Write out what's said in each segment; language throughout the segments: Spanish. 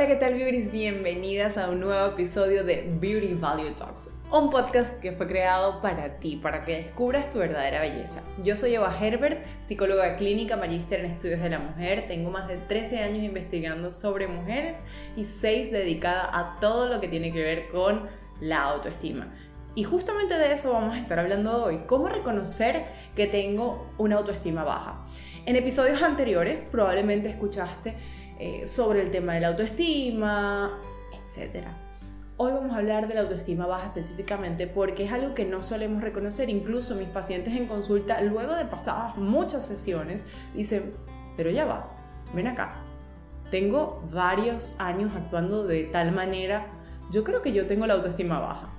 Hola, ¿qué tal, Beauties? Bienvenidas a un nuevo episodio de Beauty Value Talks, un podcast que fue creado para ti, para que descubras tu verdadera belleza. Yo soy Eva Herbert, psicóloga clínica, magíster en estudios de la mujer. Tengo más de 13 años investigando sobre mujeres y 6 dedicada a todo lo que tiene que ver con la autoestima. Y justamente de eso vamos a estar hablando hoy, cómo reconocer que tengo una autoestima baja. En episodios anteriores probablemente escuchaste eh, sobre el tema de la autoestima, etc. Hoy vamos a hablar de la autoestima baja específicamente porque es algo que no solemos reconocer. Incluso mis pacientes en consulta, luego de pasadas muchas sesiones, dicen, pero ya va, ven acá. Tengo varios años actuando de tal manera, yo creo que yo tengo la autoestima baja.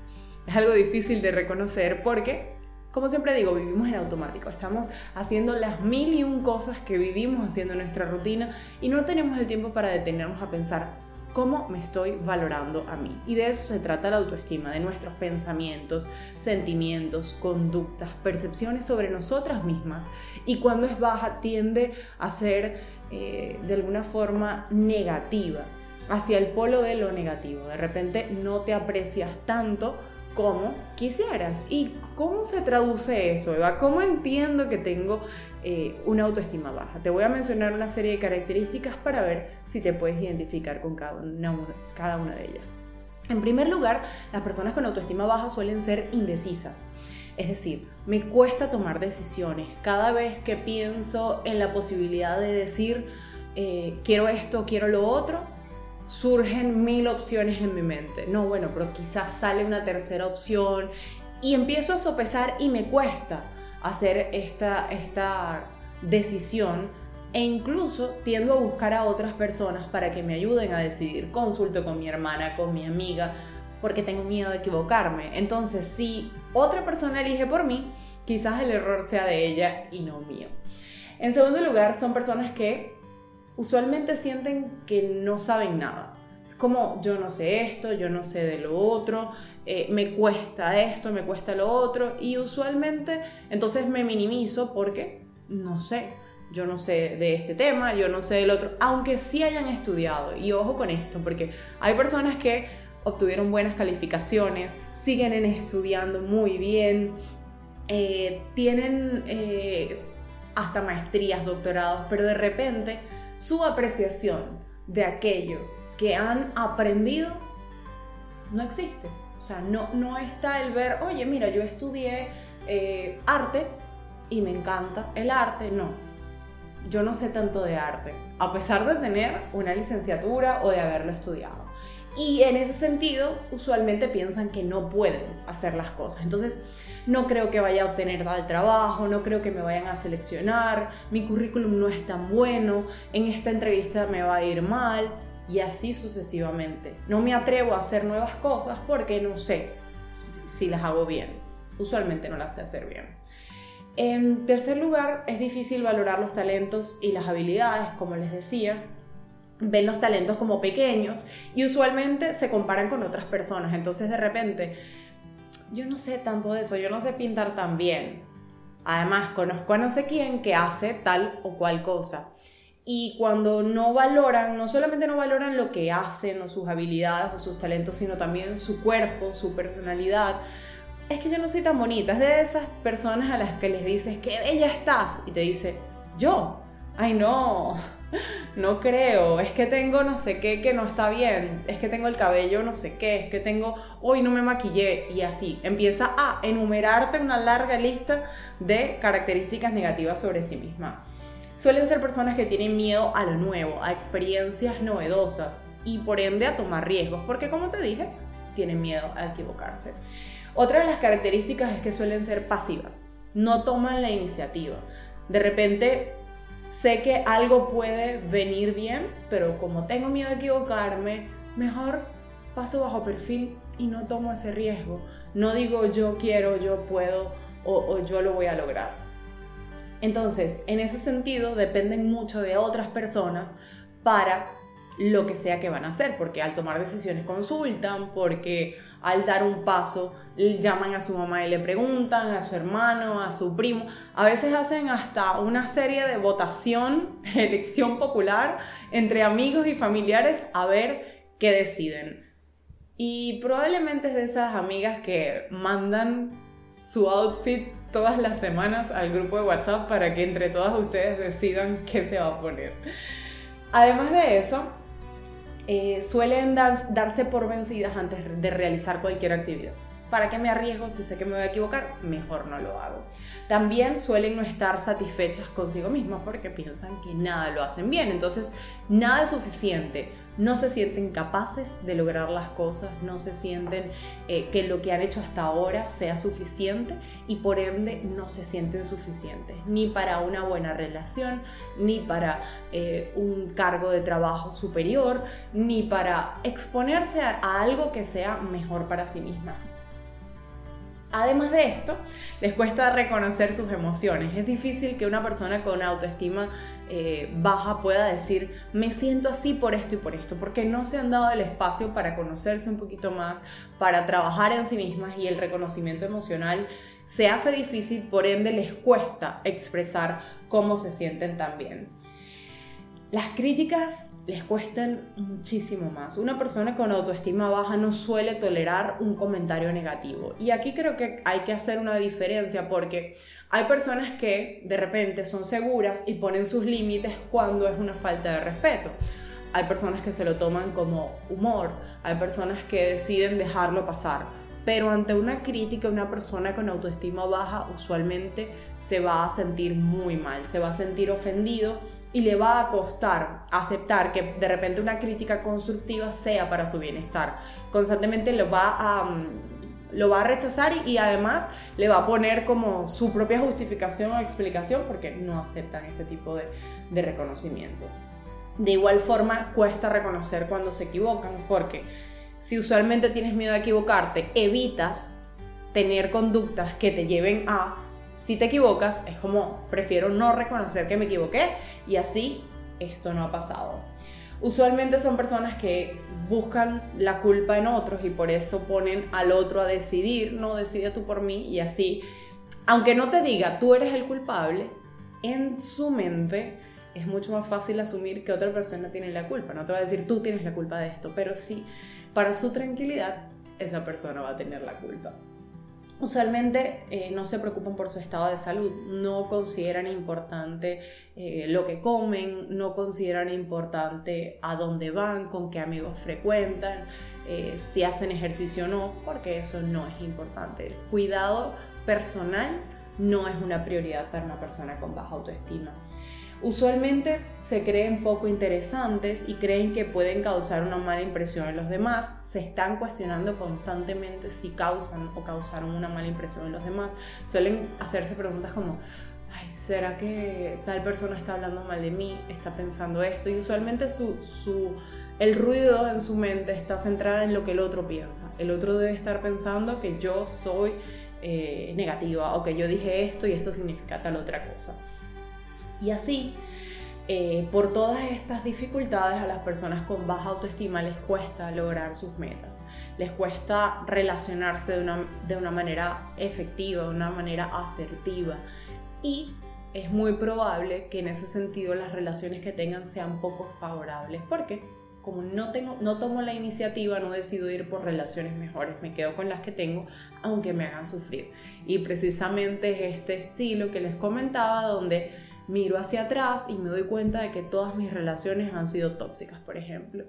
Es algo difícil de reconocer porque como siempre digo, vivimos en automático, estamos haciendo las mil y un cosas que vivimos haciendo en nuestra rutina y no tenemos el tiempo para detenernos a pensar cómo me estoy valorando a mí. Y de eso se trata la autoestima, de nuestros pensamientos, sentimientos, conductas, percepciones sobre nosotras mismas. Y cuando es baja tiende a ser eh, de alguna forma negativa, hacia el polo de lo negativo. De repente no te aprecias tanto como quisieras. ¿Y cómo se traduce eso, Eva? ¿Cómo entiendo que tengo eh, una autoestima baja? Te voy a mencionar una serie de características para ver si te puedes identificar con cada una, de ellas. En primer lugar, las personas con autoestima baja suelen ser indecisas. Es decir, me cuesta tomar decisiones. Cada vez que pienso en la posibilidad de decir, eh, quiero esto, quiero lo otro, surgen mil opciones en mi mente. No, bueno, pero quizás sale una tercera opción y empiezo a sopesar y me cuesta hacer esta, esta decisión e incluso tiendo a buscar a otras personas para que me ayuden a decidir. Consulto con mi hermana, con mi amiga, porque tengo miedo de equivocarme. Entonces, si otra persona elige por mí, quizás el error sea de ella y no mío. En segundo lugar, son personas que usualmente sienten que no saben nada. Es como yo no sé esto, yo no sé de lo otro, eh, me cuesta esto, me cuesta lo otro y usualmente entonces me minimizo porque no sé. Yo no sé de este tema, yo no sé del otro, aunque sí hayan estudiado. Y ojo con esto, porque hay personas que obtuvieron buenas calificaciones, siguen estudiando muy bien, eh, tienen eh, hasta maestrías, doctorados, pero de repente su apreciación de aquello que han aprendido no existe. O sea, no, no está el ver, oye, mira, yo estudié eh, arte y me encanta el arte. No, yo no sé tanto de arte, a pesar de tener una licenciatura o de haberlo estudiado. Y en ese sentido, usualmente piensan que no pueden hacer las cosas. Entonces, no creo que vaya a obtener tal trabajo, no creo que me vayan a seleccionar, mi currículum no es tan bueno, en esta entrevista me va a ir mal y así sucesivamente. No me atrevo a hacer nuevas cosas porque no sé si, las hago bien. Usualmente no las sé hacer bien. En tercer lugar, es difícil valorar los talentos y las habilidades, como les decía, ven los talentos como pequeños y usualmente se comparan con otras personas. Entonces de repente yo no sé tanto de eso, yo no sé pintar tan bien. Además, conozco a no sé quién que hace tal o cual cosa. Y cuando no valoran, no solamente no valoran lo que hacen o sus habilidades o sus talentos, sino también su cuerpo, su personalidad. Es que yo no soy tan bonita, es de esas personas a las que les dices, qué bella estás. Y te dice, yo, ay no, no creo, es que tengo no sé qué que no está bien, es que tengo el cabello no sé qué, es que tengo, hoy no me maquillé y así. Empieza a enumerarte una larga lista de características negativas sobre sí misma. Suelen ser personas que tienen miedo a lo nuevo, a experiencias novedosas y por ende a tomar riesgos, porque como te dije, tienen miedo a equivocarse. Otra de las características es que suelen ser pasivas, no toman la iniciativa. De repente sé que algo puede venir bien, pero como tengo miedo de equivocarme, mejor paso bajo perfil y no tomo ese riesgo. No digo yo quiero, yo puedo o, yo lo voy a lograr. Entonces, en ese sentido, dependen mucho de otras personas para lo que sea que van a hacer, porque al tomar decisiones consultan, porque al dar un paso llaman a su mamá y le preguntan, a su hermano, a su primo, a veces hacen hasta una serie de votación, elección popular entre amigos y familiares a ver qué deciden. Y probablemente es de esas amigas que mandan su outfit todas las semanas al grupo de WhatsApp para que entre todas ustedes decidan qué se va a poner. Además de eso, eh, suelen darse por vencidas antes de realizar cualquier actividad. ¿Para qué me arriesgo si sé que me voy a equivocar? Mejor no lo hago. También suelen no estar satisfechas consigo mismas porque piensan que nada lo hacen bien. Entonces, nada es suficiente no se sienten capaces de lograr las cosas, no se sienten eh, que lo que han hecho hasta ahora sea suficiente y por ende no se sienten suficientes ni para una buena relación, ni para eh, un cargo de trabajo superior, ni para exponerse a algo que sea mejor para sí misma. Además de esto, les cuesta reconocer sus emociones. Es difícil que una persona con autoestima eh, baja pueda decir, me siento así por esto y por esto, porque no se han dado el espacio para conocerse un poquito más, para trabajar en sí mismas y el reconocimiento emocional se hace difícil, por ende les cuesta expresar cómo se sienten también. Las críticas les cuestan muchísimo más. Una persona con autoestima baja no suele tolerar un comentario negativo. Y aquí creo que hay que hacer una diferencia porque hay personas que de repente son seguras y ponen sus límites cuando es una falta de respeto. Hay personas que se lo toman como humor. Hay personas que deciden dejarlo pasar pero ante una crítica, una persona con autoestima baja usualmente se va a sentir muy mal, se va a sentir ofendido y le va a costar aceptar que de repente una crítica constructiva sea para su bienestar. Constantemente lo va a, mm, lo va a rechazar y, además le va a poner como su propia justificación o explicación porque no aceptan este tipo de, de reconocimiento. De igual forma, cuesta reconocer cuando se equivocan porque si usualmente tienes miedo a equivocarte, evitas tener conductas que te lleven a, si te equivocas, es como, prefiero no reconocer que me equivoqué y así esto no ha pasado. Usualmente son personas que buscan la culpa en otros y por eso ponen al otro a decidir, no decide tú por mí y así, aunque no te diga tú eres el culpable, en su mente es mucho más fácil asumir que otra persona tiene la culpa. No te va a decir tú tienes la culpa de esto, pero sí para su tranquilidad, esa persona va a tener la culpa. Usualmente eh, no se preocupan por su estado de salud, no consideran importante eh, lo que comen, no consideran importante a dónde van, con qué amigos frecuentan, eh, si hacen ejercicio o no, porque eso no es importante. El cuidado personal no es una prioridad para una persona con baja autoestima. Usualmente se creen poco interesantes y creen que pueden causar una mala impresión en los demás. Se están cuestionando constantemente si causan o causaron una mala impresión en los demás. Suelen hacerse preguntas como, ¿será que tal persona está hablando mal de mí? ¿Está pensando esto? Y usualmente su, el ruido en su mente está centrado en lo que el otro piensa. El otro debe estar pensando que yo soy eh, negativa o que yo dije esto y esto significa tal otra cosa. Y así, eh, por todas estas dificultades a las personas con baja autoestima les cuesta lograr sus metas, les cuesta relacionarse de una, de una manera efectiva, de una manera asertiva y es muy probable que en ese sentido las relaciones que tengan sean poco favorables porque como no, tengo, no tomo la iniciativa, no decido ir por relaciones mejores, me quedo con las que tengo, aunque me hagan sufrir. Y precisamente es este estilo que les comentaba, donde miro hacia atrás y me doy cuenta de que todas mis relaciones han sido tóxicas, por ejemplo,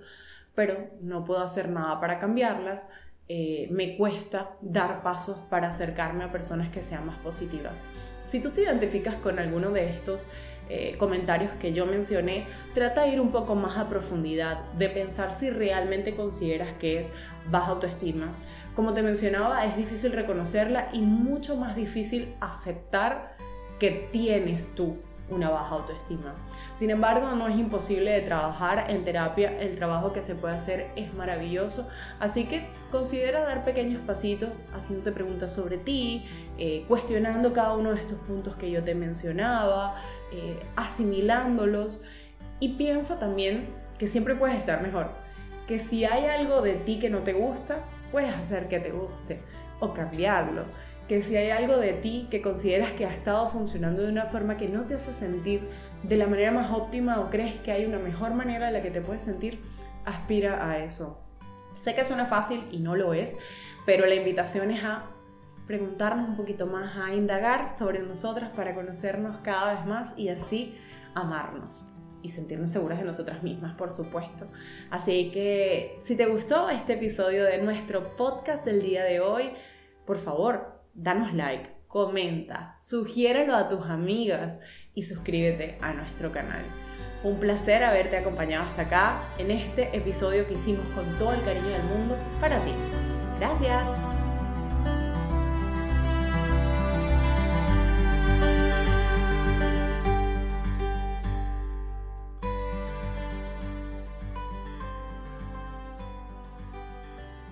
pero no puedo hacer nada para cambiarlas. Eh, me cuesta dar pasos para acercarme a personas que sean más positivas. Si tú te identificas con alguno de estos eh, comentarios que yo mencioné, trata de ir un poco más a profundidad, de pensar si realmente consideras que es baja autoestima. Como te mencionaba, es difícil reconocerla y mucho más difícil aceptar que tienes tú una baja autoestima. Sin embargo, no es imposible de trabajar en terapia, el trabajo que se puede hacer es maravilloso, así que considera dar pequeños pasitos, haciéndote preguntas sobre ti, eh, cuestionando cada uno de estos puntos que yo te mencionaba, eh, asimilándolos. Y piensa también que siempre puedes estar mejor, que si hay algo de ti que no te gusta, puedes hacer que te guste o cambiarlo, que si hay algo de ti que consideras que ha estado funcionando de una forma que no te hace sentir de la manera más óptima o crees que hay una mejor manera en la que te puedes sentir, aspira a eso. Sé que suena fácil y no lo es, pero la invitación es a preguntarnos un poquito más, a indagar sobre nosotras para conocernos cada vez más y así amarnos y sentirnos seguras de nosotras mismas, por supuesto. Así que si te gustó este episodio de nuestro podcast del día de hoy, por favor, danos like, comenta, sugiéralo a tus amigas y suscríbete a nuestro canal. Fue un placer haberte acompañado hasta acá en este episodio que hicimos con todo el cariño del mundo para ti. Gracias.